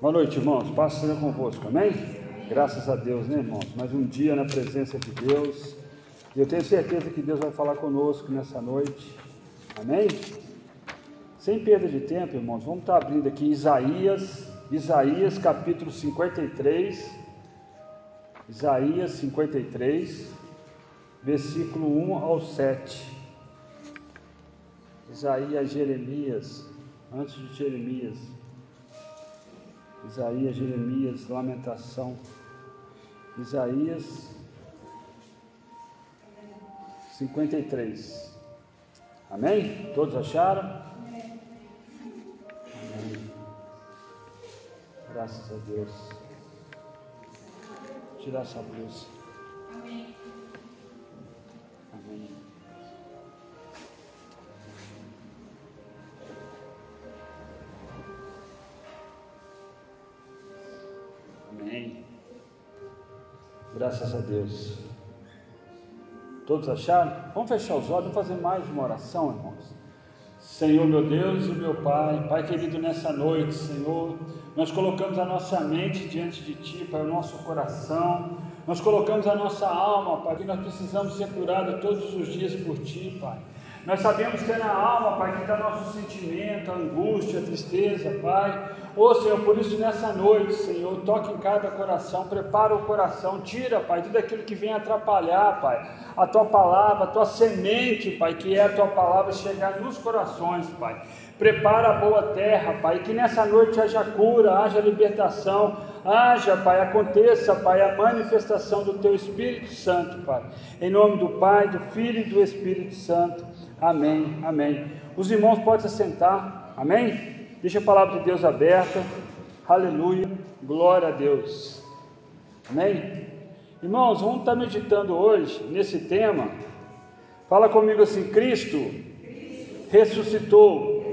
Boa noite, irmãos. Paz seja convosco, amém? Graças a Deus, né, irmãos? Mais um dia na presença de Deus. E eu tenho certeza que Deus vai falar conosco nessa noite, amém? Sem perda de tempo, irmãos, vamos estar abrindo aqui Isaías, Isaías capítulo 53. Isaías 53, versículo 1 ao 7. Isaías, Jeremias, antes de Jeremias, Isaías, Jeremias, Lamentação, Isaías 53. Amém? Todos acharam? Amém. Graças a Deus. Tirar essa blusa. Amém. Graças a Deus. Todos acharam? Vamos fechar os olhos, vamos fazer mais uma oração, irmãos. Senhor, meu Deus e meu Pai, Pai querido, nessa noite, Senhor, nós colocamos a nossa mente diante de Ti, Pai, o nosso coração, nós colocamos a nossa alma, Pai, que nós precisamos ser curados todos os dias por Ti, Pai. Nós sabemos que é na alma, Pai, que está nosso sentimento, a angústia, a tristeza, Pai. Ô oh, Senhor, por isso nessa noite, Senhor, toque em cada coração, prepara o coração, tira, Pai, tudo aquilo que vem atrapalhar, Pai, a tua palavra, a tua semente, Pai, que é a tua palavra, chegar nos corações, Pai. Prepara a boa terra, Pai, que nessa noite haja cura, haja libertação, haja, Pai, aconteça, Pai, a manifestação do Teu Espírito Santo, Pai. Em nome do Pai, do Filho e do Espírito Santo. Amém, amém. Os irmãos podem se sentar, amém? Deixa a palavra de Deus aberta, aleluia, glória a Deus, amém? Irmãos, vamos estar meditando hoje nesse tema. Fala comigo assim: Cristo ressuscitou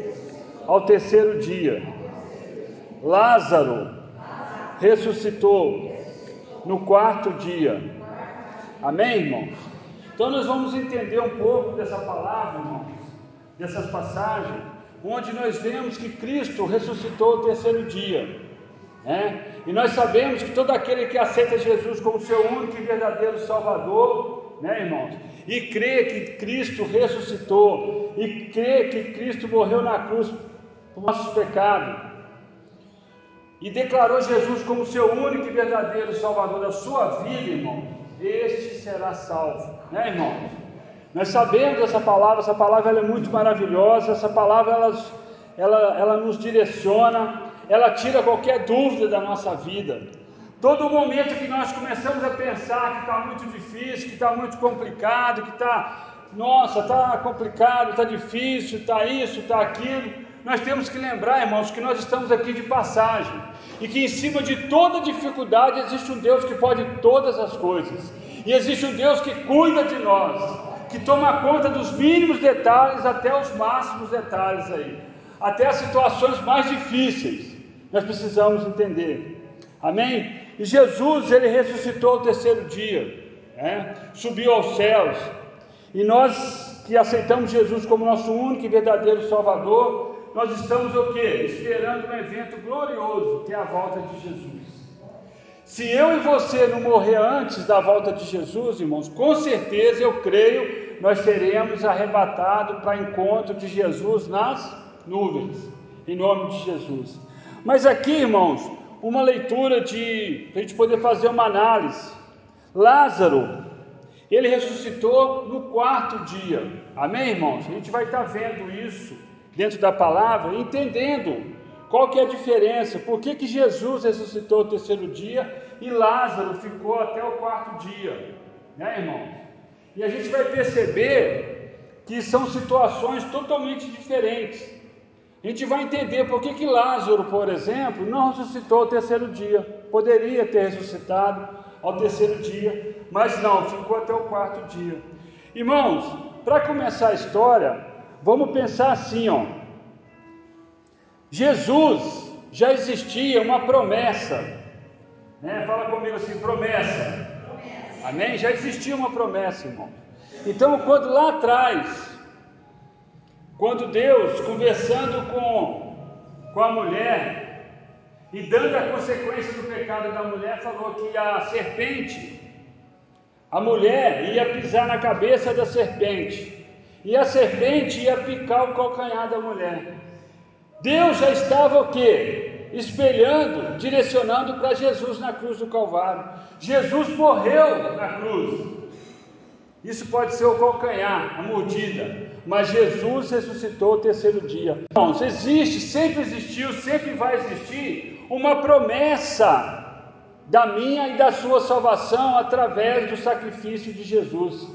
ao terceiro dia. Lázaro ressuscitou no quarto dia. Amém, irmãos? Então nós vamos entender um pouco dessa palavra, irmãos, dessas passagens, onde nós vemos que Cristo ressuscitou o terceiro dia. Né? E nós sabemos que todo aquele que aceita Jesus como seu único e verdadeiro Salvador, né, irmãos, e crê que Cristo ressuscitou, e crê que Cristo morreu na cruz por nossos pecados, e declarou Jesus como seu único e verdadeiro Salvador da sua vida, irmão, este será salvo, né, irmãos? Nós sabemos essa palavra, essa palavra ela é muito maravilhosa, essa palavra ela, ela, ela nos direciona, ela tira qualquer dúvida da nossa vida. Todo momento que nós começamos a pensar que está muito difícil, que está muito complicado, que está, nossa, está complicado, está difícil, está isso, está aquilo, nós temos que lembrar, irmãos, que nós estamos aqui de passagem e que em cima de toda dificuldade existe um Deus que pode todas as coisas, e existe um Deus que cuida de nós, que toma conta dos mínimos detalhes até os máximos detalhes aí, até as situações mais difíceis. Nós precisamos entender. Amém? E Jesus, ele ressuscitou ao terceiro dia, né? subiu aos céus, e nós que aceitamos Jesus como nosso único e verdadeiro Salvador, nós estamos o quê? Esperando um evento glorioso, que é a volta de Jesus. Se eu e você não morrer antes da volta de Jesus, irmãos, com certeza eu creio, nós seremos arrebatados para encontro de Jesus nas nuvens, em nome de Jesus. Mas aqui, irmãos, uma leitura de a gente poder fazer uma análise. Lázaro, ele ressuscitou no quarto dia. Amém, irmãos? A gente vai estar vendo isso dentro da palavra, entendendo qual que é a diferença, por que, que Jesus ressuscitou o terceiro dia e Lázaro ficou até o quarto dia, né, irmão? E a gente vai perceber que são situações totalmente diferentes. A gente vai entender por que, que Lázaro, por exemplo, não ressuscitou ao terceiro dia. Poderia ter ressuscitado ao terceiro dia, mas não, ficou até o quarto dia. Irmãos, para começar a história, Vamos pensar assim, ó. Jesus já existia uma promessa, né? Fala comigo assim, promessa. Amém? Já existia uma promessa, irmão. Então, quando lá atrás, quando Deus conversando com, com a mulher, e dando a consequência do pecado da mulher, falou que a serpente, a mulher ia pisar na cabeça da serpente, e a serpente ia picar o calcanhar da mulher. Deus já estava o quê? Espelhando, direcionando para Jesus na cruz do Calvário. Jesus morreu na cruz. Isso pode ser o calcanhar, a mordida, mas Jesus ressuscitou o terceiro dia. Irmãos, existe, sempre existiu, sempre vai existir uma promessa da minha e da sua salvação através do sacrifício de Jesus.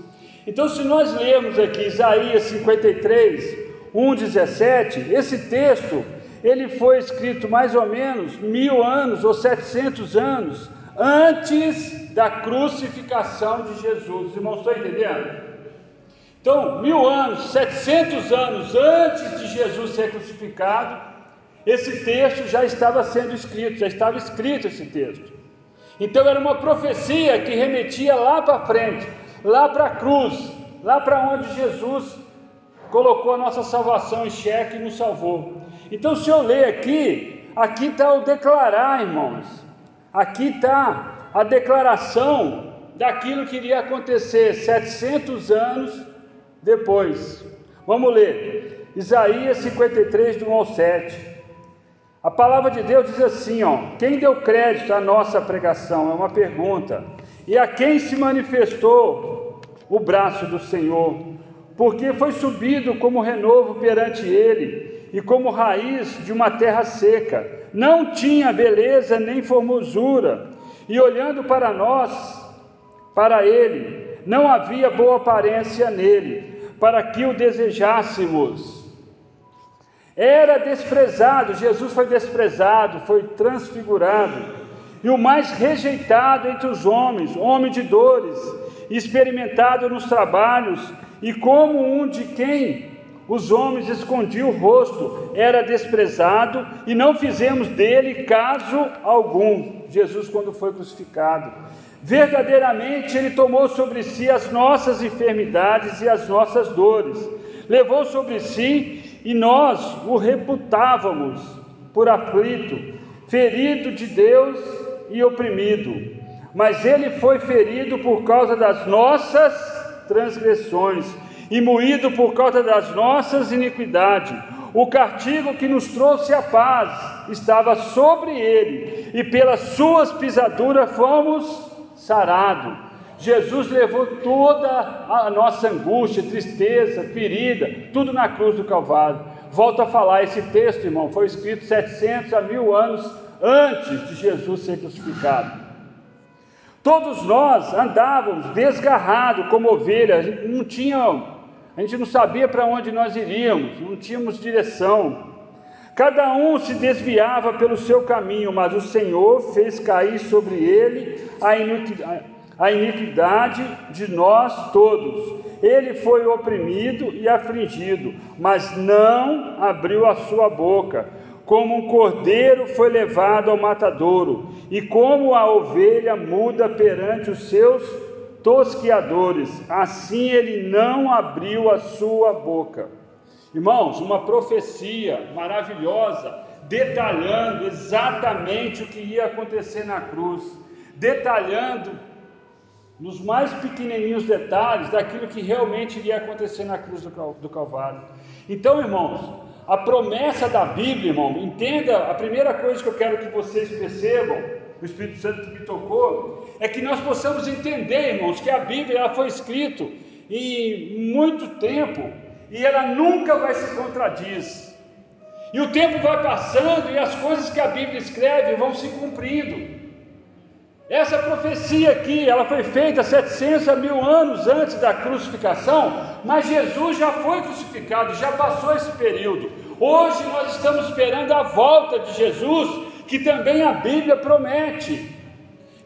Então, se nós lermos aqui Isaías 53, 1,17, esse texto ele foi escrito mais ou menos mil anos ou setecentos anos antes da crucificação de Jesus. Os irmãos estão entendendo? Então, mil anos, setecentos anos antes de Jesus ser crucificado, esse texto já estava sendo escrito, já estava escrito esse texto. Então era uma profecia que remetia lá para frente, lá para a cruz, lá para onde Jesus colocou a nossa salvação em xeque e nos salvou. Então, se eu ler aqui, aqui está o declarar, irmãos, aqui está a declaração daquilo que iria acontecer 700 anos depois. Vamos ler, Isaías 53, do 1 ao 7. A palavra de Deus diz assim: ó, quem deu crédito à nossa pregação? É uma pergunta. E a quem se manifestou o braço do Senhor? Porque foi subido como renovo perante ele, e como raiz de uma terra seca. Não tinha beleza nem formosura, e olhando para nós, para ele, não havia boa aparência nele, para que o desejássemos. Era desprezado, Jesus foi desprezado, foi transfigurado, e o mais rejeitado entre os homens, homem de dores, experimentado nos trabalhos, e como um de quem os homens escondiam o rosto, era desprezado, e não fizemos dele caso algum. Jesus, quando foi crucificado, verdadeiramente ele tomou sobre si as nossas enfermidades e as nossas dores, levou sobre si e nós o reputávamos por aflito, ferido de Deus e oprimido. Mas ele foi ferido por causa das nossas transgressões e moído por causa das nossas iniquidades. O castigo que nos trouxe a paz estava sobre ele, e pelas suas pisaduras fomos sarados. Jesus levou toda a nossa angústia, tristeza, ferida, tudo na cruz do Calvário. Volto a falar, esse texto, irmão, foi escrito 700 a mil anos antes de Jesus ser crucificado. Todos nós andávamos desgarrados como ovelhas, não tinha, a gente não sabia para onde nós iríamos, não tínhamos direção. Cada um se desviava pelo seu caminho, mas o Senhor fez cair sobre ele a iniquidade de nós todos. Ele foi oprimido e afligido, mas não abriu a sua boca. Como um cordeiro foi levado ao matadouro, e como a ovelha muda perante os seus tosquiadores, assim ele não abriu a sua boca. Irmãos, uma profecia maravilhosa, detalhando exatamente o que ia acontecer na cruz, detalhando nos mais pequenininhos detalhes daquilo que realmente iria acontecer na cruz do Calvário. Então, irmãos, a promessa da Bíblia, irmão, entenda, a primeira coisa que eu quero que vocês percebam, o Espírito Santo me tocou, é que nós possamos entender, irmãos, que a Bíblia ela foi escrita em muito tempo e ela nunca vai se contradiz. E o tempo vai passando e as coisas que a Bíblia escreve vão se cumprindo. Essa profecia aqui, ela foi feita 700 a mil anos antes da crucificação, mas Jesus já foi crucificado, já passou esse período. Hoje nós estamos esperando a volta de Jesus, que também a Bíblia promete.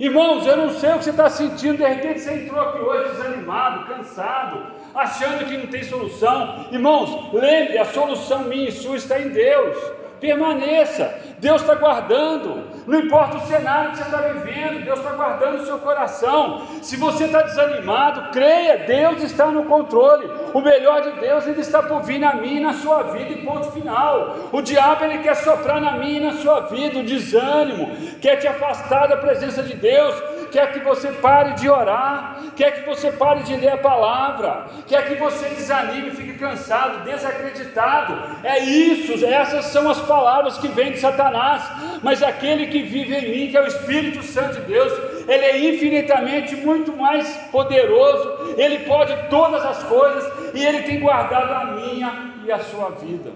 Irmãos, eu não sei o que você está sentindo, de repente você entrou aqui hoje desanimado, cansado, achando que não tem solução. Irmãos, lembre, a solução minha e sua está em Deus. Permaneça. Deus está guardando. Não importa o cenário que você está vivendo, Deus está guardando o seu coração. Se você está desanimado, creia, Deus está no controle. O melhor de Deus ele está por vir na minha e na sua vida, e ponto final. O diabo ele quer soprar na minha e na sua vida o desânimo, quer te afastar da presença de Deus, quer que você pare de orar, quer que você pare de ler a palavra, quer que você desanime, fique cansado, desacreditado. É isso, essas são as palavras que vêm de Satanás, mas aquele que vive em mim, que é o Espírito Santo de Deus, ele é infinitamente muito mais poderoso, ele pode todas as coisas e ele tem guardado a minha e a sua vida.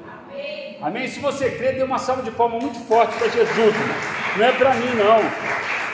Amém? Se você crê, dê uma salva de palmas muito forte para Jesus, não é para mim não.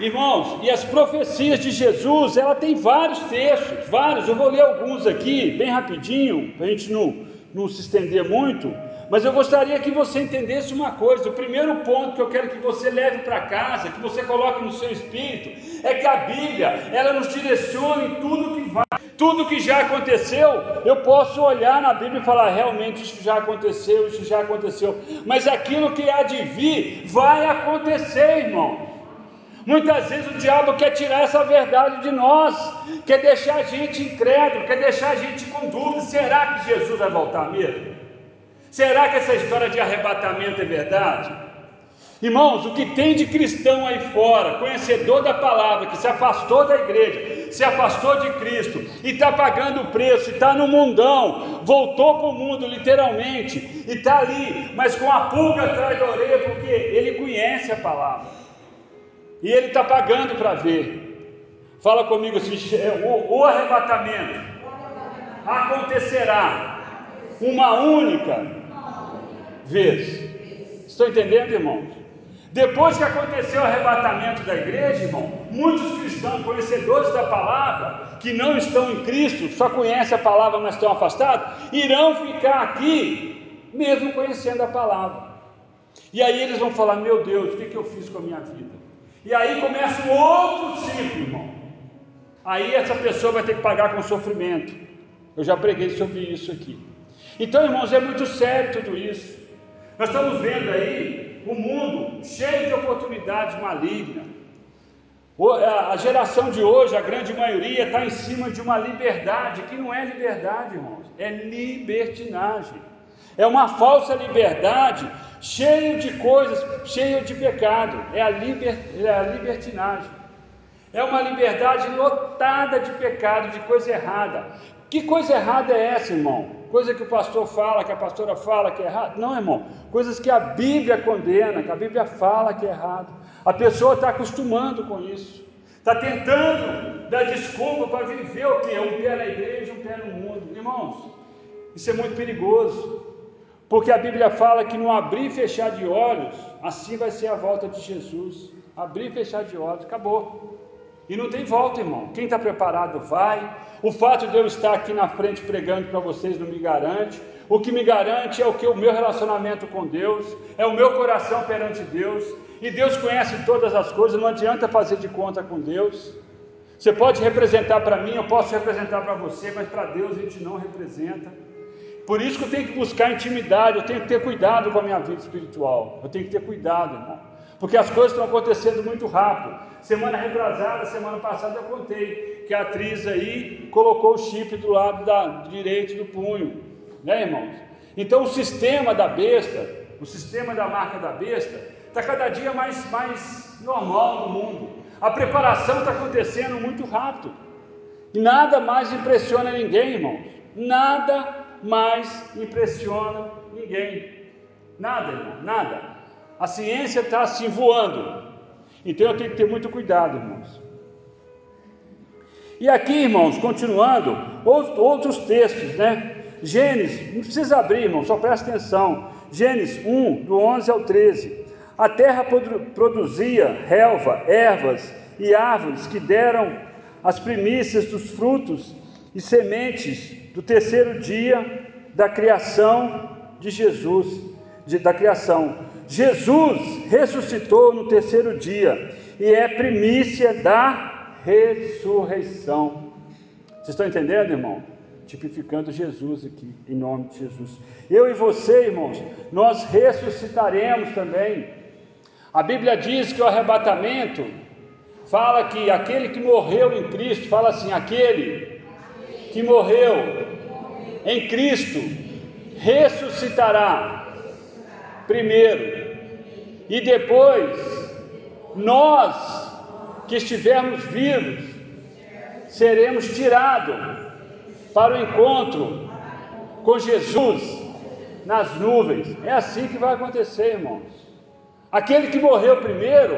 Irmãos, e as profecias de Jesus, ela tem vários textos, vários, eu vou ler alguns aqui, bem rapidinho, para a gente não, não se estender muito, mas eu gostaria que você entendesse uma coisa. O primeiro ponto que eu quero que você leve para casa, que você coloque no seu espírito, é que a Bíblia, ela nos direciona em tudo que vai, tudo que já aconteceu. Eu posso olhar na Bíblia e falar, realmente isso já aconteceu, isso já aconteceu, mas aquilo que há de vir vai acontecer, irmão. Muitas vezes o diabo quer tirar essa verdade de nós, quer deixar a gente incrédulo, quer deixar a gente com dúvida: será que Jesus vai voltar mesmo? Será que essa história de arrebatamento é verdade? Irmãos, o que tem de cristão aí fora, conhecedor da palavra, que se afastou da igreja, se afastou de Cristo e está pagando o preço, está no mundão, voltou para o mundo literalmente, e está ali, mas com a pulga atrás da orelha, porque ele conhece a palavra. E ele está pagando para ver. Fala comigo assim: o, o arrebatamento acontecerá uma única vez. Estão entendendo, irmãos? Depois que aconteceu o arrebatamento da igreja, irmão, muitos cristãos, conhecedores da palavra, que não estão em Cristo, só conhecem a palavra, mas estão afastados, irão ficar aqui, mesmo conhecendo a palavra. E aí eles vão falar: Meu Deus, o que, que eu fiz com a minha vida? E aí começa um outro ciclo, irmão. Aí essa pessoa vai ter que pagar com sofrimento. Eu já preguei sobre isso aqui. Então, irmãos, é muito sério tudo isso. Nós estamos vendo aí o um mundo cheio de oportunidades malignas. A geração de hoje, a grande maioria, está em cima de uma liberdade que não é liberdade, irmãos, é libertinagem. É uma falsa liberdade cheio de coisas, cheio de pecado, é a, liber, é a libertinagem. É uma liberdade lotada de pecado, de coisa errada. Que coisa errada é essa, irmão? Coisa que o pastor fala, que a pastora fala que é errado? Não, irmão. Coisas que a Bíblia condena, que a Bíblia fala que é errado. A pessoa está acostumando com isso. Está tentando dar desculpa para viver o que? Um pé na igreja, um pé no mundo. Irmãos, isso é muito perigoso. Porque a Bíblia fala que no abrir e fechar de olhos, assim vai ser a volta de Jesus. Abrir e fechar de olhos, acabou. E não tem volta, irmão. Quem está preparado vai. O fato de eu estar aqui na frente pregando para vocês não me garante. O que me garante é o que o meu relacionamento com Deus, é o meu coração perante Deus. E Deus conhece todas as coisas, não adianta fazer de conta com Deus. Você pode representar para mim, eu posso representar para você, mas para Deus a gente não representa. Por isso que eu tenho que buscar intimidade, eu tenho que ter cuidado com a minha vida espiritual. Eu tenho que ter cuidado, irmão. Porque as coisas estão acontecendo muito rápido. Semana retrasada, semana passada eu contei que a atriz aí colocou o chip do lado da direito do punho, né, irmãos? Então o sistema da besta, o sistema da marca da besta, está cada dia mais, mais normal no mundo. A preparação está acontecendo muito rápido. E nada mais impressiona ninguém, irmãos. Nada mais impressiona ninguém. Nada, irmão, nada. A ciência está assim voando. Então eu tenho que ter muito cuidado, irmãos. E aqui, irmãos, continuando, outros textos, né? Gênesis, não precisa abrir, irmão, só presta atenção. Gênesis 1, do 11 ao 13. A terra produzia relva, ervas e árvores que deram as primícias dos frutos e sementes do terceiro dia da criação de Jesus, de, da criação. Jesus ressuscitou no terceiro dia e é primícia da ressurreição. Vocês estão entendendo, irmão? tipificando Jesus aqui, em nome de Jesus. Eu e você, irmãos, nós ressuscitaremos também. A Bíblia diz que o arrebatamento fala que aquele que morreu em Cristo, fala assim: aquele que morreu em Cristo ressuscitará primeiro, e depois nós que estivermos vivos seremos tirados para o encontro com Jesus nas nuvens. É assim que vai acontecer, irmãos. Aquele que morreu primeiro,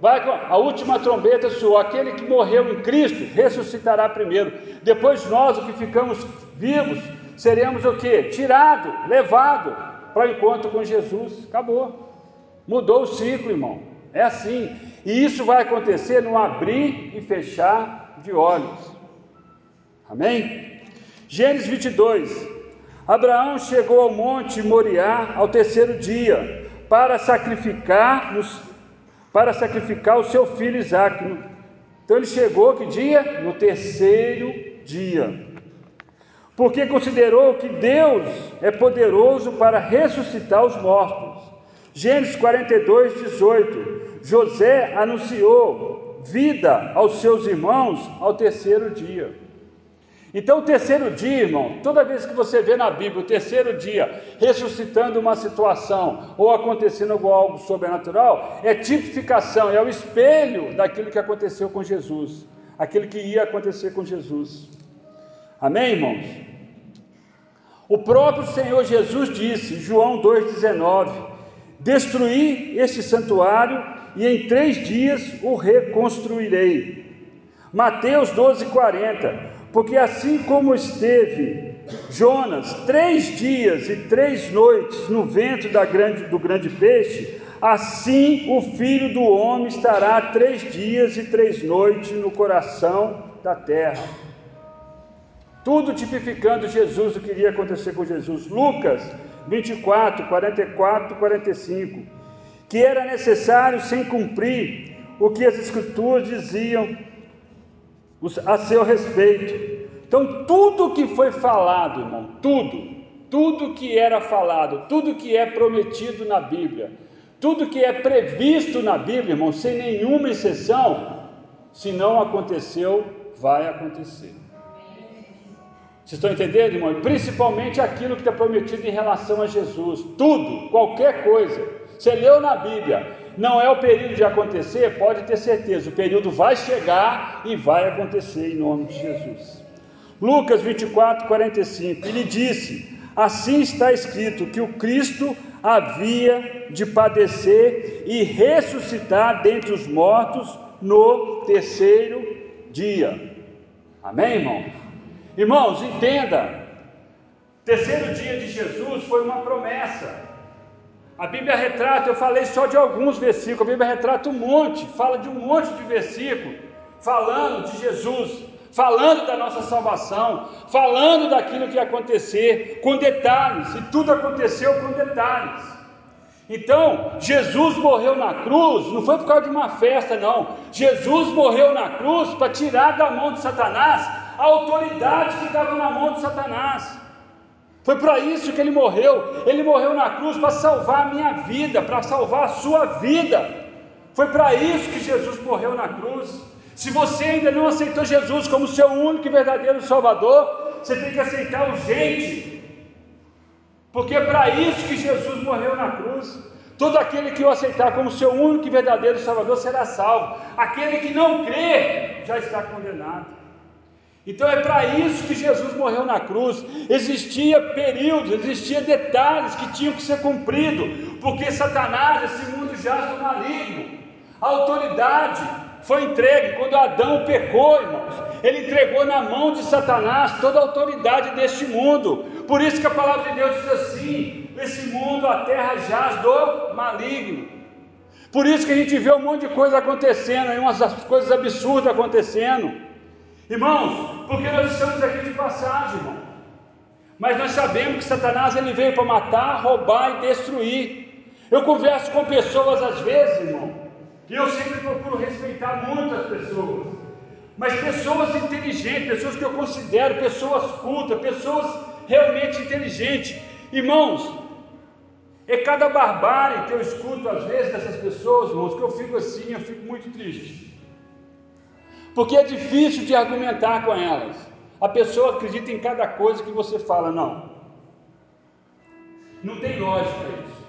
vai a última trombeta soou, aquele que morreu em Cristo ressuscitará primeiro. Depois nós, o que ficamos vivos, seremos o que? Tirado, levado para o encontro com Jesus. Acabou. Mudou o ciclo, irmão. É assim. E isso vai acontecer no abrir e fechar de olhos. Amém? Gênesis 22. Abraão chegou ao monte Moriá ao terceiro dia para sacrificar para sacrificar o seu filho Isaque. Então ele chegou que dia? No terceiro dia. Porque considerou que Deus é poderoso para ressuscitar os mortos. Gênesis 42, 18. José anunciou vida aos seus irmãos ao terceiro dia. Então, o terceiro dia, irmão, toda vez que você vê na Bíblia o terceiro dia ressuscitando uma situação ou acontecendo algo sobrenatural, é tipificação, é o espelho daquilo que aconteceu com Jesus, aquilo que ia acontecer com Jesus. Amém, irmãos? O próprio Senhor Jesus disse, João 2,19: Destruí este santuário e em três dias o reconstruirei. Mateus 12,40 porque assim como esteve Jonas três dias e três noites no ventre grande, do grande peixe, assim o filho do homem estará três dias e três noites no coração da terra. Tudo tipificando Jesus, o que iria acontecer com Jesus. Lucas 24, 44, 45. Que era necessário sem cumprir o que as Escrituras diziam a seu respeito. Então, tudo que foi falado, irmão, tudo, tudo que era falado, tudo que é prometido na Bíblia, tudo que é previsto na Bíblia, irmão, sem nenhuma exceção, se não aconteceu, vai acontecer. Vocês estão entendendo, irmão? Principalmente aquilo que está prometido em relação a Jesus. Tudo, qualquer coisa. Você leu na Bíblia, não é o período de acontecer, pode ter certeza, o período vai chegar e vai acontecer em nome de Jesus. Lucas 24, 45, ele disse: Assim está escrito que o Cristo havia de padecer e ressuscitar dentre os mortos no terceiro dia. Amém, irmão? Irmãos, entenda: terceiro dia de Jesus foi uma promessa. A Bíblia retrata, eu falei só de alguns versículos, a Bíblia retrata um monte, fala de um monte de versículos, falando de Jesus, falando da nossa salvação, falando daquilo que ia acontecer, com detalhes, e tudo aconteceu com detalhes. Então, Jesus morreu na cruz, não foi por causa de uma festa, não. Jesus morreu na cruz para tirar da mão de Satanás a autoridade que estava na mão de Satanás. Foi para isso que ele morreu. Ele morreu na cruz para salvar a minha vida, para salvar a sua vida. Foi para isso que Jesus morreu na cruz. Se você ainda não aceitou Jesus como seu único e verdadeiro Salvador, você tem que aceitar urgente. Porque é para isso que Jesus morreu na cruz. Todo aquele que o aceitar como seu único e verdadeiro Salvador será salvo. Aquele que não crê já está condenado. Então é para isso que Jesus morreu na cruz. Existia períodos, existia detalhes que tinham que ser cumpridos, porque Satanás, esse mundo jaz do maligno. A autoridade foi entregue quando Adão pecou, irmãos. Ele entregou na mão de Satanás toda a autoridade deste mundo. Por isso que a palavra de Deus diz assim: esse mundo, a terra jaz do maligno. Por isso que a gente vê um monte de coisa acontecendo, umas coisas absurdas acontecendo. Irmãos, porque nós estamos aqui de passagem, irmão. Mas nós sabemos que Satanás ele veio para matar, roubar e destruir. Eu converso com pessoas às vezes, irmão, e eu sempre procuro respeitar muito as pessoas. mas pessoas inteligentes, pessoas que eu considero pessoas cultas, pessoas realmente inteligentes. Irmãos, é cada barbárie que eu escuto às vezes dessas pessoas, irmãos, que eu fico assim, eu fico muito triste. Porque é difícil de argumentar com elas. A pessoa acredita em cada coisa que você fala, não. Não tem lógica isso.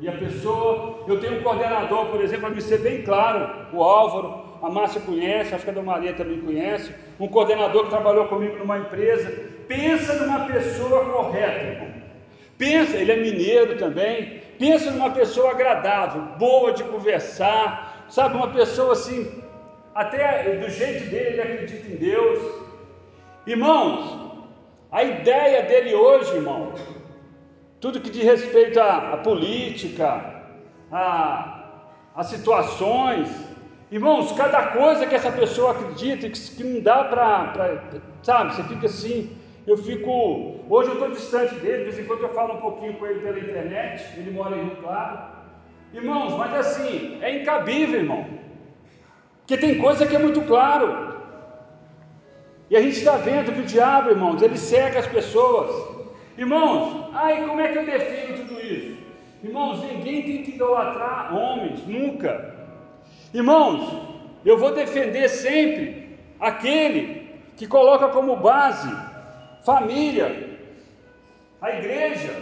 E a pessoa, eu tenho um coordenador, por exemplo, para me ser bem claro, o Álvaro, a Márcia conhece, acho que a Dona Maria também conhece, um coordenador que trabalhou comigo numa empresa. Pensa numa pessoa correta, irmão. Pensa, ele é mineiro também. Pensa numa pessoa agradável, boa de conversar, sabe, uma pessoa assim, até do jeito dele, ele acredita em Deus. Irmãos, a ideia dele hoje, irmão, tudo que diz respeito à, à política, a, situações, irmãos, cada coisa que essa pessoa acredita, que, que não dá para, sabe, você fica assim, eu fico, hoje eu estou distante dele, de vez em quando eu falo um pouquinho com ele pela internet, ele mora em Rio Claro, irmãos, mas assim, é incabível, irmão, porque tem coisa que é muito claro, e a gente está vendo que o diabo, irmãos, ele cega as pessoas, Irmãos, aí como é que eu defino tudo isso? Irmãos, ninguém tem que idolatrar homens, nunca. Irmãos, eu vou defender sempre aquele que coloca como base família, a igreja.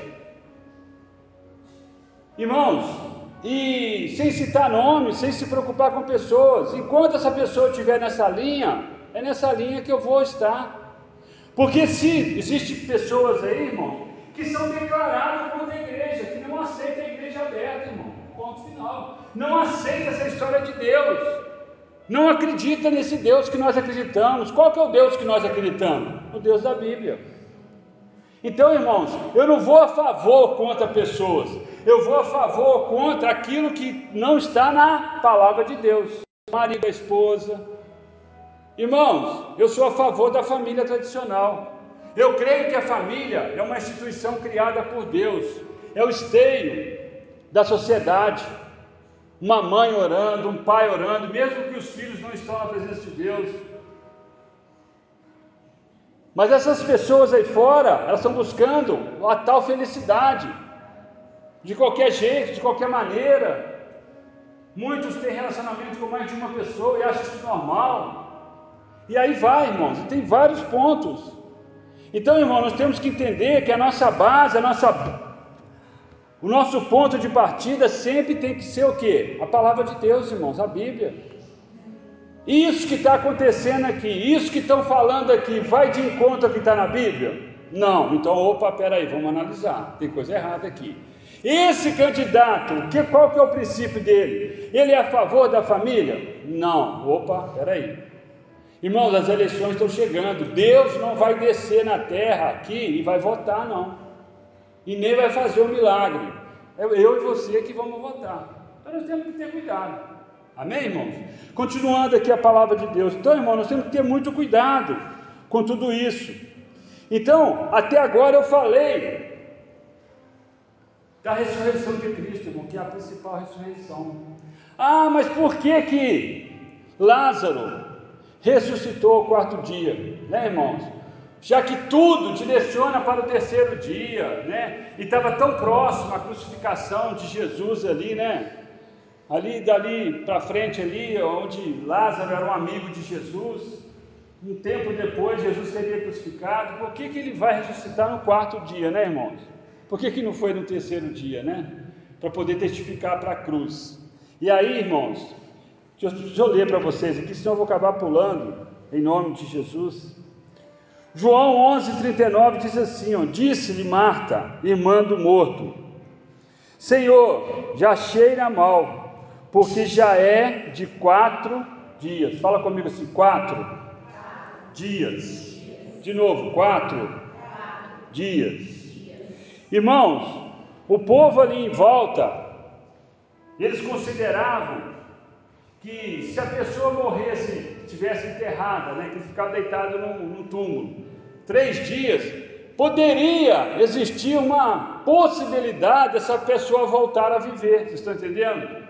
Irmãos, e sem citar nomes, sem se preocupar com pessoas, enquanto essa pessoa estiver nessa linha, é nessa linha que eu vou estar. Porque se existem pessoas aí, irmão, que são declaradas contra a igreja, que não aceitam a igreja aberta, irmão. Ponto final. Não aceita essa história de Deus. Não acredita nesse Deus que nós acreditamos. Qual que é o Deus que nós acreditamos? O Deus da Bíblia. Então, irmãos, eu não vou a favor contra pessoas. Eu vou a favor contra aquilo que não está na palavra de Deus. Marido, esposa, Irmãos, eu sou a favor da família tradicional. Eu creio que a família é uma instituição criada por Deus, é o esteio da sociedade. Uma mãe orando, um pai orando, mesmo que os filhos não estão na presença de Deus. Mas essas pessoas aí fora, elas estão buscando a tal felicidade, de qualquer jeito, de qualquer maneira. Muitos têm relacionamento com mais de uma pessoa e acham isso normal. E aí vai, irmãos, e tem vários pontos. Então, irmão, nós temos que entender que a nossa base, a nossa o nosso ponto de partida sempre tem que ser o que? A palavra de Deus, irmãos, a Bíblia. Isso que está acontecendo aqui, isso que estão falando aqui, vai de encontro ao que está na Bíblia? Não, então, opa, peraí, vamos analisar, tem coisa errada aqui. Esse candidato, que, qual que é o princípio dele? Ele é a favor da família? Não, opa, peraí. Irmãos, as eleições estão chegando. Deus não vai descer na terra aqui e vai votar, não. E nem vai fazer o um milagre. É eu e você que vamos votar. Então nós temos que ter cuidado. Amém, irmãos? Continuando aqui a palavra de Deus. Então, irmãos, nós temos que ter muito cuidado com tudo isso. Então, até agora eu falei da ressurreição de Cristo, irmão, que é a principal ressurreição. Ah, mas por que que Lázaro ressuscitou ao quarto dia, né, irmãos? Já que tudo direciona para o terceiro dia, né? E estava tão próximo a crucificação de Jesus ali, né? Ali, dali para frente, ali, onde Lázaro era um amigo de Jesus. Um tempo depois, Jesus seria crucificado. Por que, que ele vai ressuscitar no quarto dia, né, irmãos? Por que, que não foi no terceiro dia, né? Para poder testificar para a cruz. E aí, irmãos, Deixa eu, ler para vocês aqui, senão eu vou acabar pulando, em nome de Jesus. João 11, 39 diz assim: Disse-lhe Marta, irmã do morto, Senhor, já cheira mal, porque já é de quatro dias. Fala comigo assim: quatro dias. De novo, quatro dias. Irmãos, o povo ali em volta, eles consideravam que se a pessoa morresse, tivesse enterrada, né, que ficava deitado num, túmulo, três dias, poderia existir uma possibilidade dessa pessoa voltar a viver. Vocês estão entendendo?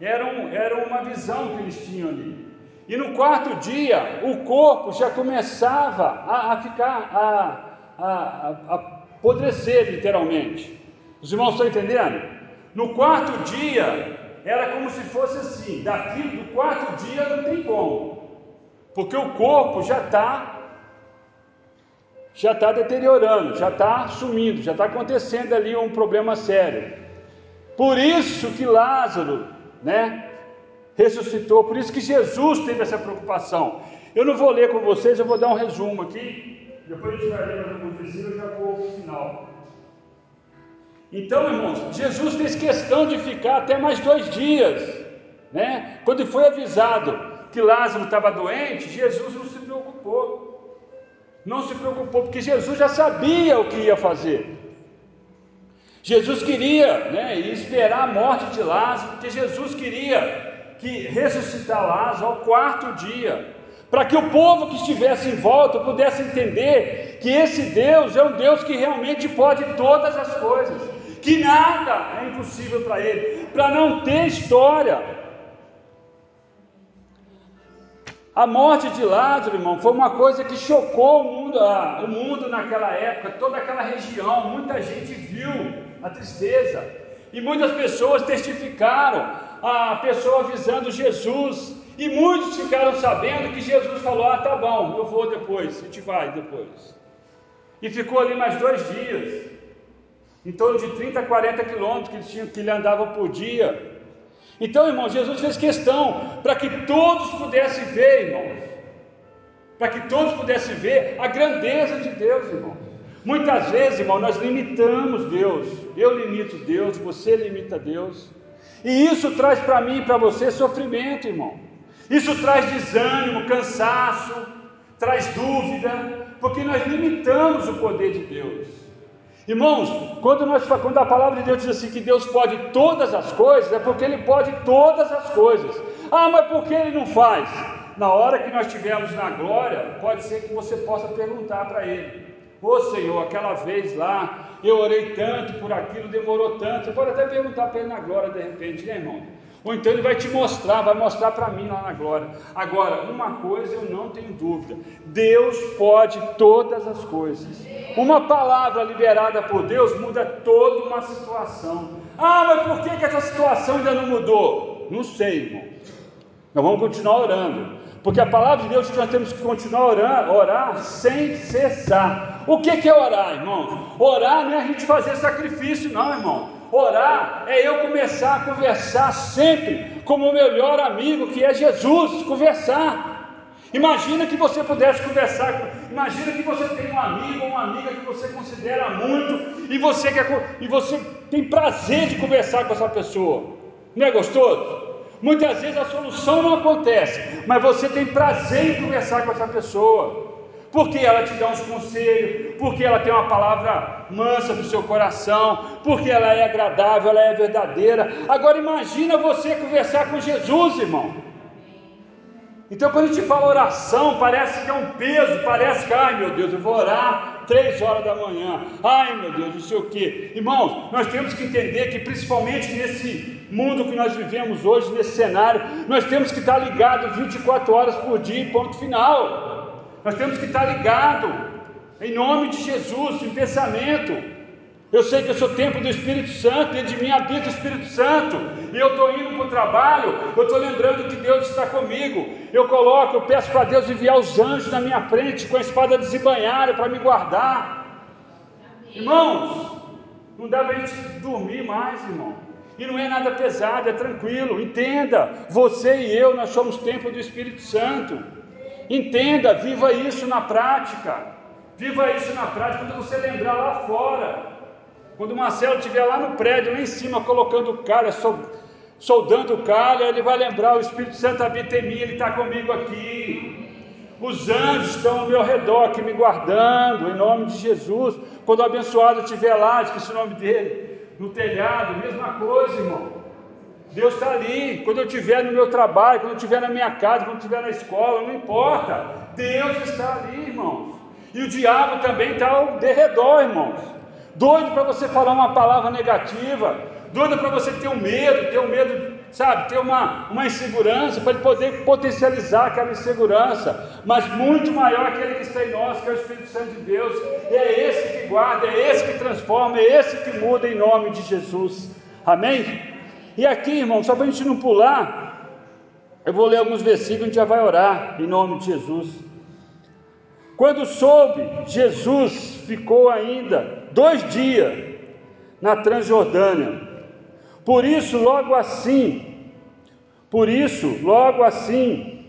Era, um, era uma visão que eles tinham ali. E no quarto dia, o corpo já começava a, a ficar, a, a, a apodrecer, literalmente. Os irmãos estão entendendo? No quarto dia, era como se fosse assim: daqui do quarto dia não tem como, porque o corpo já está já está deteriorando, já está sumindo, já está acontecendo ali um problema sério. Por isso que Lázaro, né, ressuscitou, por isso que Jesus teve essa preocupação. Eu não vou ler com vocês, eu vou dar um resumo aqui, depois a gente vai ler mais alguns versículos, eu já vou para o final. Então, irmãos, Jesus fez questão de ficar até mais dois dias, né? Quando foi avisado que Lázaro estava doente, Jesus não se preocupou não se preocupou, porque Jesus já sabia o que ia fazer. Jesus queria né, esperar a morte de Lázaro, porque Jesus queria que ressuscitar Lázaro ao quarto dia, para que o povo que estivesse em volta pudesse entender que esse Deus é um Deus que realmente pode todas as coisas, que nada é impossível para ele, para não ter história, A morte de Lázaro, irmão, foi uma coisa que chocou o mundo, ah, o mundo naquela época, toda aquela região. Muita gente viu a tristeza e muitas pessoas testificaram a pessoa avisando Jesus. E muitos ficaram sabendo que Jesus falou: Ah, tá bom, eu vou depois, a gente vai depois. E ficou ali mais dois dias, em torno de 30, 40 quilômetros que ele, tinha, que ele andava por dia. Então, irmão, Jesus fez questão para que todos pudessem ver, irmão, para que todos pudessem ver a grandeza de Deus, irmão. Muitas vezes, irmão, nós limitamos Deus. Eu limito Deus, você limita Deus. E isso traz para mim e para você sofrimento, irmão. Isso traz desânimo, cansaço, traz dúvida, porque nós limitamos o poder de Deus. Irmãos, quando, nós, quando a palavra de Deus diz assim que Deus pode todas as coisas, é porque Ele pode todas as coisas. Ah, mas por que Ele não faz? Na hora que nós estivermos na glória, pode ser que você possa perguntar para Ele: Ô Senhor, aquela vez lá, eu orei tanto por aquilo, demorou tanto. Você pode até perguntar para Ele na glória de repente, né, irmão? Ou então ele vai te mostrar, vai mostrar para mim lá na glória. Agora, uma coisa eu não tenho dúvida: Deus pode todas as coisas. Uma palavra liberada por Deus muda toda uma situação. Ah, mas por que, que essa situação ainda não mudou? Não sei, irmão. Nós vamos continuar orando. Porque a palavra de Deus nós temos que continuar orando, orar sem cessar. O que, que é orar, irmão? Orar não é a gente fazer sacrifício, não, irmão. Orar é eu começar a conversar sempre com o melhor amigo, que é Jesus, conversar. Imagina que você pudesse conversar, imagina que você tem um amigo ou uma amiga que você considera muito e você, quer, e você tem prazer de conversar com essa pessoa. Não é gostoso? Muitas vezes a solução não acontece, mas você tem prazer em conversar com essa pessoa porque ela te dá uns conselhos, porque ela tem uma palavra mansa para o seu coração, porque ela é agradável, ela é verdadeira. Agora imagina você conversar com Jesus, irmão. Então quando a gente fala oração, parece que é um peso, parece que, ai meu Deus, eu vou orar três horas da manhã, ai meu Deus, não sei o que. Irmãos, nós temos que entender que principalmente nesse mundo que nós vivemos hoje, nesse cenário, nós temos que estar ligados 24 horas por dia, ponto final. Nós temos que estar ligado em nome de Jesus, em pensamento. Eu sei que eu sou templo do Espírito Santo, dentro de mim habita o Espírito Santo, e eu estou indo para o trabalho, eu estou lembrando que Deus está comigo. Eu coloco, eu peço para Deus enviar os anjos na minha frente com a espada desembanhada para me guardar. Irmãos, não dá para a gente dormir mais, irmão. E não é nada pesado, é tranquilo. Entenda, você e eu, nós somos templo do Espírito Santo. Entenda, viva isso na prática. Viva isso na prática quando você lembrar lá fora. Quando o Marcelo estiver lá no prédio, lá em cima, colocando calha, soldando calha, ele vai lembrar: o Espírito Santo habita em mim, ele está comigo aqui. Os anjos estão ao meu redor aqui me guardando, em nome de Jesus. Quando o abençoado estiver lá, esqueci o nome dele, no telhado, mesma coisa, irmão. Deus está ali. Quando eu estiver no meu trabalho, quando eu estiver na minha casa, quando eu estiver na escola, não importa. Deus está ali, irmãos. E o diabo também está ao derredor, irmãos. Doido para você falar uma palavra negativa. Doido para você ter um medo, ter um medo sabe, ter uma, uma insegurança, para ele poder potencializar aquela insegurança, mas muito maior aquele que está em nós, que é o Espírito Santo de Deus, é esse que guarda, é esse que transforma, é esse que muda em nome de Jesus, amém? E aqui, irmão, só para a gente não pular, eu vou ler alguns versículos, a gente já vai orar em nome de Jesus. Quando soube, Jesus ficou ainda dois dias na Transjordânia. Por isso, logo assim, por isso, logo assim,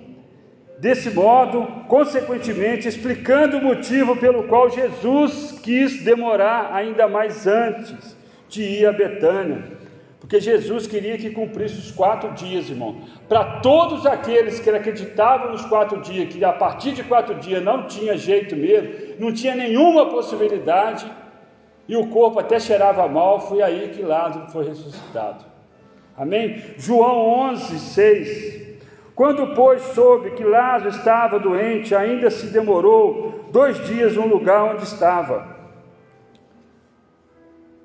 desse modo, consequentemente, explicando o motivo pelo qual Jesus quis demorar ainda mais antes de ir a Betânia. Porque Jesus queria que cumprisse os quatro dias, irmão. Para todos aqueles que acreditavam nos quatro dias, que a partir de quatro dias não tinha jeito mesmo, não tinha nenhuma possibilidade, e o corpo até cheirava mal, foi aí que Lázaro foi ressuscitado. Amém? João 11, 6. Quando, pois, soube que Lázaro estava doente, ainda se demorou dois dias no lugar onde estava.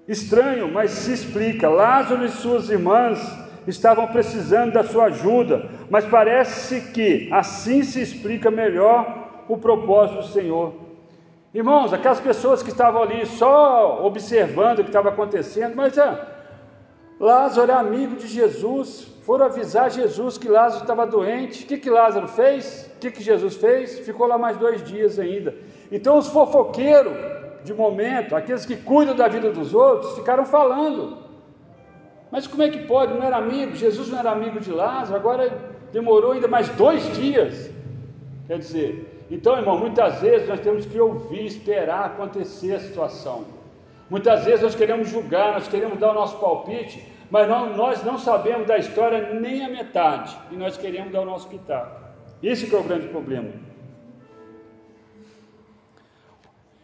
Estranho, mas se explica. Lázaro e suas irmãs estavam precisando da sua ajuda, mas parece que assim se explica melhor o propósito do Senhor. Irmãos, aquelas pessoas que estavam ali só observando o que estava acontecendo, mas ah, Lázaro é amigo de Jesus, foram avisar Jesus que Lázaro estava doente. O que, que Lázaro fez? O que, que Jesus fez? Ficou lá mais dois dias ainda. Então os fofoqueiros de momento, aqueles que cuidam da vida dos outros, ficaram falando. Mas como é que pode? Não era amigo? Jesus não era amigo de Lázaro, agora demorou ainda mais dois dias. Quer dizer, então, irmão, muitas vezes nós temos que ouvir, esperar acontecer a situação. Muitas vezes nós queremos julgar, nós queremos dar o nosso palpite, mas não, nós não sabemos da história nem a metade, e nós queremos dar o nosso pitaco. Esse é o grande problema.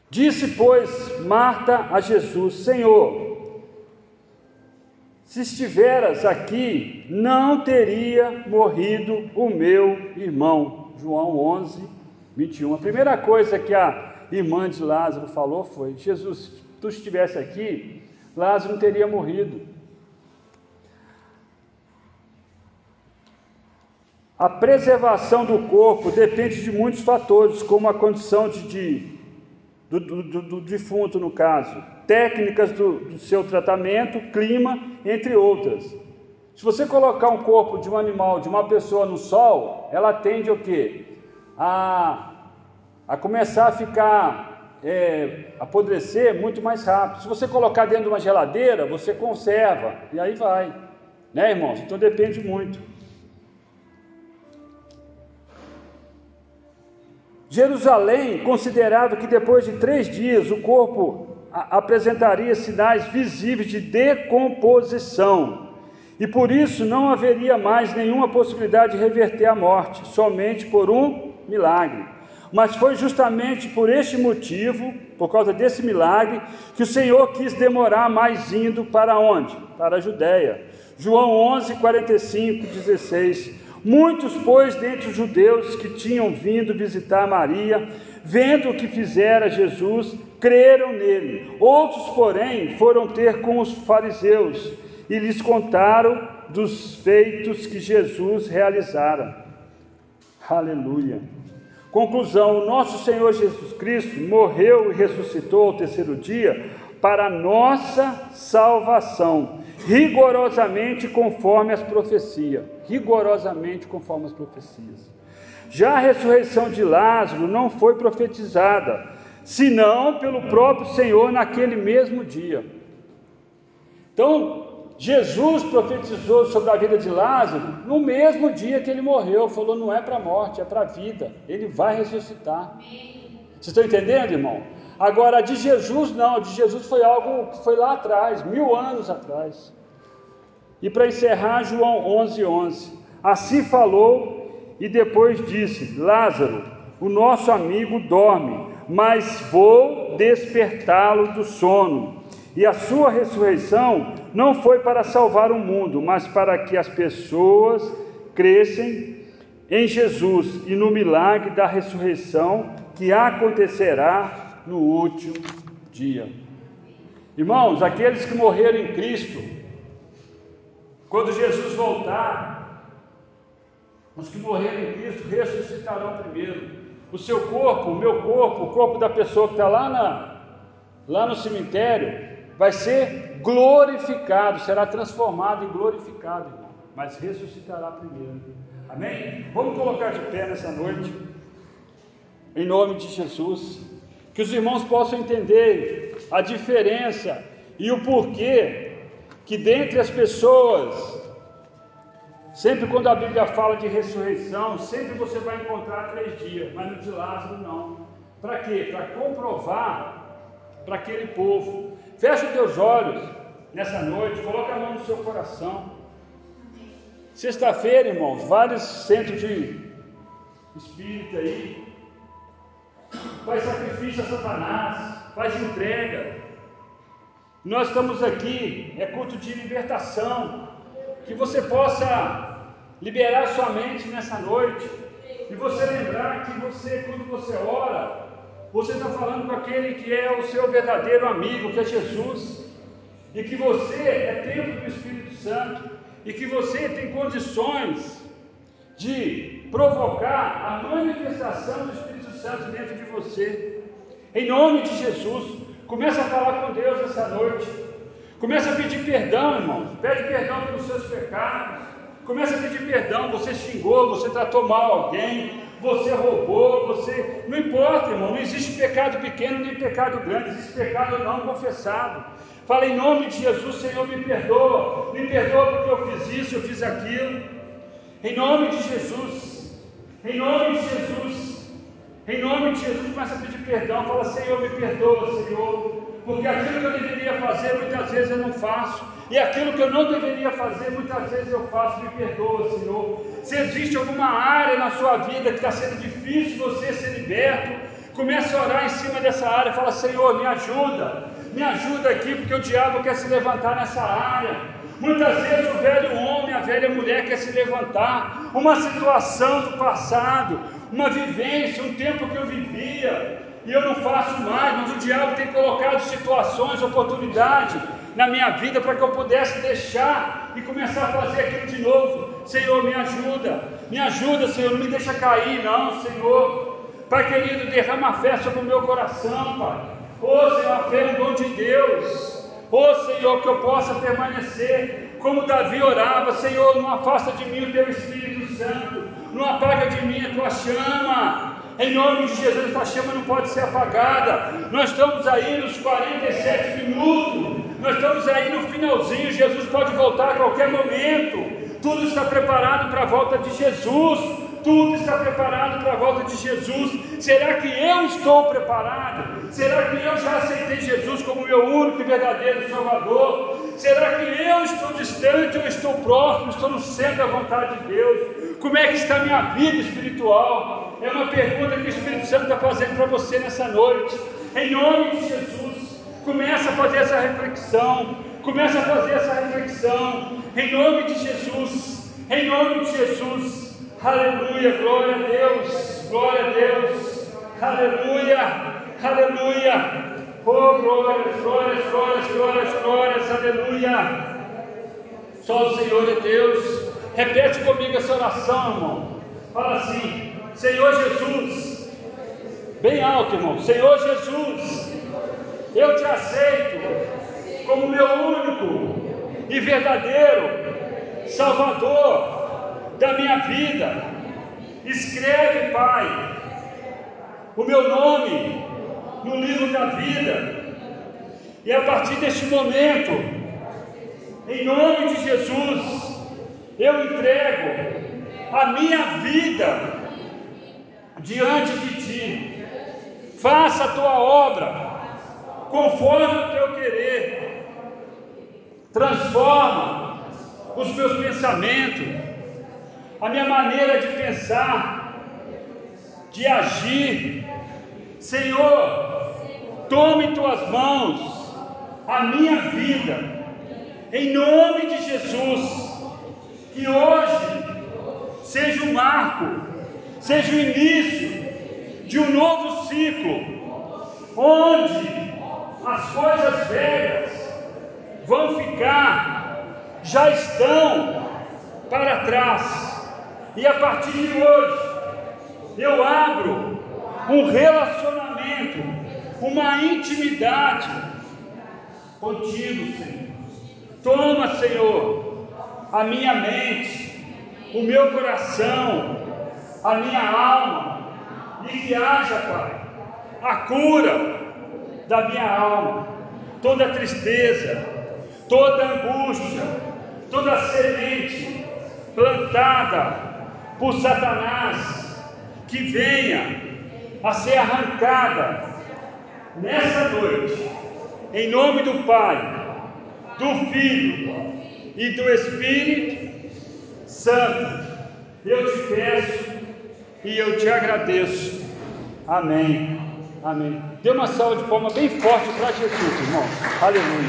Disse, pois, Marta a Jesus: Senhor, se estiveras aqui, não teria morrido o meu irmão. João 11, 21. A primeira coisa que a irmã de Lázaro falou foi: Jesus, se tu estivesse aqui, Lázaro não teria morrido. A preservação do corpo depende de muitos fatores, como a condição de, de do, do, do defunto, no caso, técnicas do, seu tratamento, clima, entre outras. Se você colocar um corpo de um animal, de uma pessoa no sol, ela tende o quê? A, a começar a ficar, é, apodrecer muito mais rápido. Se você colocar dentro de uma geladeira, você conserva, e aí vai. Né, irmãos? Então depende muito. Jerusalém considerava que depois de três dias o corpo apresentaria sinais visíveis de decomposição e por isso não haveria mais nenhuma possibilidade de reverter a morte, somente por um milagre. Mas foi justamente por este motivo, por causa desse milagre, que o Senhor quis demorar mais indo para onde? Para a Judéia. João 11, 45, 16. Muitos, pois, dentre os judeus que tinham vindo visitar Maria, vendo o que fizera Jesus, creram nele. Outros, porém, foram ter com os fariseus e lhes contaram dos feitos que Jesus realizara. Aleluia. Conclusão: o nosso Senhor Jesus Cristo morreu e ressuscitou ao terceiro dia para nossa salvação rigorosamente conforme as profecias, rigorosamente conforme as profecias. Já a ressurreição de Lázaro não foi profetizada, senão pelo próprio Senhor naquele mesmo dia. Então, Jesus profetizou sobre a vida de Lázaro no mesmo dia que ele morreu, falou: não é para a morte, é para a vida, ele vai ressuscitar. Vocês estão entendendo, irmão? Agora, de Jesus, não, de Jesus foi algo que foi lá atrás, mil anos atrás. E para encerrar, João 11, 11. Assim falou e depois disse: Lázaro, o nosso amigo dorme, mas vou despertá-lo do sono. E a sua ressurreição não foi para salvar o mundo, mas para que as pessoas crescem em Jesus e no milagre da ressurreição que acontecerá no último dia. Irmãos, aqueles que morreram em Cristo, Quando Jesus voltar, os que morreram em Cristo ressuscitarão primeiro. O seu corpo, o meu corpo, o corpo da pessoa que está lá, lá no cemitério, vai ser glorificado, será transformado e glorificado, irmão. Mas ressuscitará primeiro. Amém? Vamos colocar de pé nessa noite, em nome de Jesus. Que os irmãos possam entender a diferença e o porquê que dentre as pessoas, sempre quando a Bíblia fala de ressurreição, sempre você vai encontrar três dias, mas no de Lázaro não. Para quê? Para comprovar para aquele povo. Fecha os teus olhos nessa noite, coloca a mão no seu coração. Sexta-feira, irmãos, vários centros de espírito aí, faz sacrifício a Satanás, faz entrega, nós estamos aqui, é culto de libertação. Que você possa liberar sua mente nessa noite. E você lembrar que você, quando você ora, você está falando com aquele que é o seu verdadeiro amigo, que é Jesus. E que você é templo do Espírito Santo. E que você tem condições de provocar a manifestação do Espírito Santo dentro de você. Em nome de Jesus. Começa a falar com Deus essa noite. Começa a pedir perdão, irmão. Pede perdão pelos seus pecados. Começa a pedir perdão. Você xingou, você tratou mal alguém, você roubou, você. Não importa, irmão. Não existe pecado pequeno nem pecado grande. Existe pecado não confessado. Fala em nome de Jesus, Senhor, me perdoa. Me perdoa porque eu fiz isso, eu fiz aquilo. Em nome de Jesus. Em nome de Jesus. Em nome de Jesus, começa a pedir perdão. Fala, Senhor, me perdoa, Senhor. Porque aquilo que eu deveria fazer, muitas vezes eu não faço. E aquilo que eu não deveria fazer, muitas vezes eu faço. Me perdoa, Senhor. Se existe alguma área na sua vida que está sendo difícil você ser liberto, comece a orar em cima dessa área. Fala, Senhor, me ajuda. Me ajuda aqui, porque o diabo quer se levantar nessa área. Muitas vezes o velho homem, a velha mulher quer se levantar, uma situação do passado, uma vivência, um tempo que eu vivia e eu não faço mais, mas o diabo tem colocado situações, oportunidades na minha vida para que eu pudesse deixar e começar a fazer aquilo de novo. Senhor, me ajuda, me ajuda, Senhor, não me deixa cair, não, Senhor. Pai querido, derrama a fé sobre o meu coração, Pai. Oh, Senhor, a fé é um dom de Deus. Oh Senhor, que eu possa permanecer como Davi orava, Senhor, não afasta de mim o teu Espírito Santo, não apaga de mim a tua chama. Em nome de Jesus, essa chama não pode ser apagada. Nós estamos aí nos 47 minutos, nós estamos aí no finalzinho. Jesus pode voltar a qualquer momento. Tudo está preparado para a volta de Jesus tudo está preparado para a volta de Jesus. Será que eu estou preparado? Será que eu já aceitei Jesus como meu único e verdadeiro Salvador? Será que eu estou distante ou estou próximo? Estou no centro da vontade de Deus? Como é que está a minha vida espiritual? É uma pergunta que o Espírito Santo está fazendo para você nessa noite. Em nome de Jesus, fazer essa reflexão. Começa a fazer essa reflexão. Em nome de Jesus. Em nome de Jesus. Aleluia, glória a Deus, glória a Deus, aleluia, aleluia, oh glórias, glórias, glórias, glórias, glórias, aleluia. Só o Senhor é Deus. Repete comigo essa oração, irmão. Fala assim: Senhor Jesus, bem alto, irmão. Senhor Jesus, eu te aceito como meu único e verdadeiro Salvador da minha vida. Escreve, Pai, o meu nome no livro da vida. E a partir deste momento, em nome de Jesus, eu entrego a minha vida diante de Ti. Faça a tua obra conforme o teu querer. Transforma os meus pensamentos a minha maneira de pensar, de agir. Senhor, tome em tuas mãos a minha vida, em nome de Jesus. Que hoje seja o um marco, seja o início de um novo ciclo, onde as coisas velhas vão ficar já estão para trás, e a partir de hoje, eu abro um relacionamento, uma intimidade contigo, Senhor. Toma, Senhor, a minha mente, o meu coração, a minha alma, e haja, Pai, a cura da minha alma, toda tristeza, toda angústia, toda semente plantada por Satanás, que venha a ser arrancada nessa noite, em nome do Pai, do Filho e do Espírito Santo. Eu te peço e eu te agradeço. Amém. Amém. Dê uma salva de palmas bem forte para Jesus, irmão. Aleluia.